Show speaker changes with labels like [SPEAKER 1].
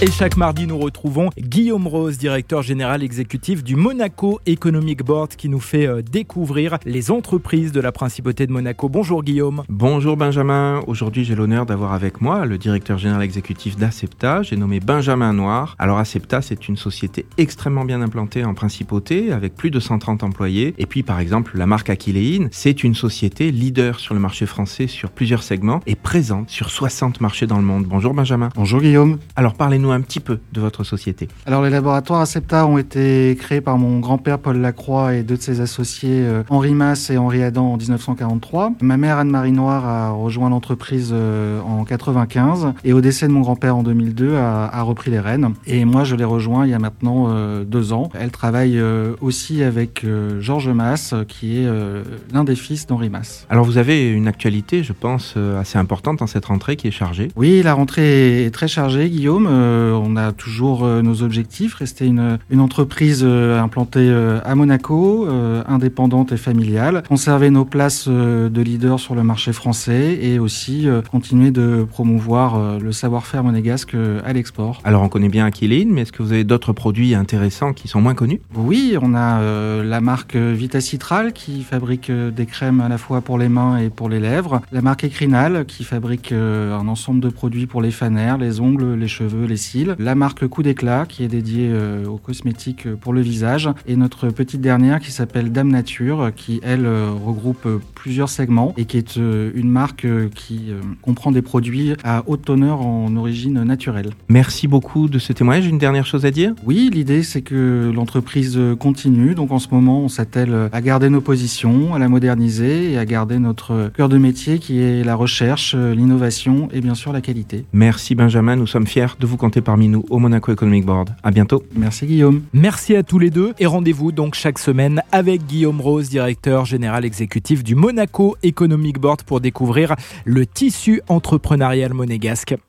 [SPEAKER 1] Et chaque mardi, nous retrouvons Guillaume Rose, directeur général exécutif du Monaco Economic Board, qui nous fait euh, découvrir les entreprises de la principauté de Monaco. Bonjour Guillaume.
[SPEAKER 2] Bonjour Benjamin. Aujourd'hui, j'ai l'honneur d'avoir avec moi le directeur général exécutif d'Acepta. J'ai nommé Benjamin Noir. Alors Acepta, c'est une société extrêmement bien implantée en principauté, avec plus de 130 employés. Et puis, par exemple, la marque Aquileine, c'est une société leader sur le marché français sur plusieurs segments et présente sur 60 marchés dans le monde. Bonjour Benjamin.
[SPEAKER 3] Bonjour Guillaume.
[SPEAKER 2] Alors parlez-nous un petit peu de votre société.
[SPEAKER 3] Alors les laboratoires Acepta ont été créés par mon grand-père Paul Lacroix et deux de ses associés euh, Henri Masse et Henri Adam en 1943. Ma mère Anne-Marie Noir a rejoint l'entreprise euh, en 95 et au décès de mon grand-père en 2002 a, a, repris les rênes. Et moi je l'ai rejoint il y a maintenant euh, deux ans. Elle travaille aussi avec Georges Masse qui est l'un des fils d'Henri Masse.
[SPEAKER 2] Alors vous avez une actualité je pense assez importante dans cette rentrée qui est chargée.
[SPEAKER 3] Oui la rentrée est très chargée Guillaume on a toujours euh, nos objectifs, rester une, une entreprise euh, implantée euh, à Monaco, indépendante et familiale, conserver nos places de leader sur le marché français et aussi continuer de promouvoir le savoir-faire monégasque à l'export.
[SPEAKER 2] Alors on connaît bien Aquiline, mais est-ce que vous avez d'autres produits intéressants qui sont moins connus?
[SPEAKER 3] Oui, on a la marque Vitacitral qui fabrique des crèmes à la fois pour les mains et pour les lèvres, la marque Ecrinal qui fabrique un ensemble de produits pour les fanères, les ongles, les cheveux, les cils, la marque Coup d'éclat qui est dédiée euh, aux cosmétiques euh, pour le visage et notre petite dernière qui s'appelle Dame Nature qui elle euh, regroupe plusieurs segments et qui est une marque qui comprend des produits à haute teneur en origine naturelle.
[SPEAKER 2] Merci beaucoup de ce témoignage. Une dernière chose à dire?
[SPEAKER 3] Oui, l'idée c'est que l'entreprise continue. Donc en ce moment, on s'attelle à garder nos positions, à la moderniser et à garder notre cœur de métier qui est la recherche, l'innovation et bien sûr la qualité.
[SPEAKER 2] Merci Benjamin, nous sommes fiers de vous parmi nous au Monaco Economic Board. À bientôt.
[SPEAKER 3] Merci Guillaume.
[SPEAKER 1] Merci à tous les deux et rendez-vous donc chaque semaine avec Guillaume Rose, directeur général exécutif du Monaco Economic Board pour découvrir le tissu entrepreneurial monégasque.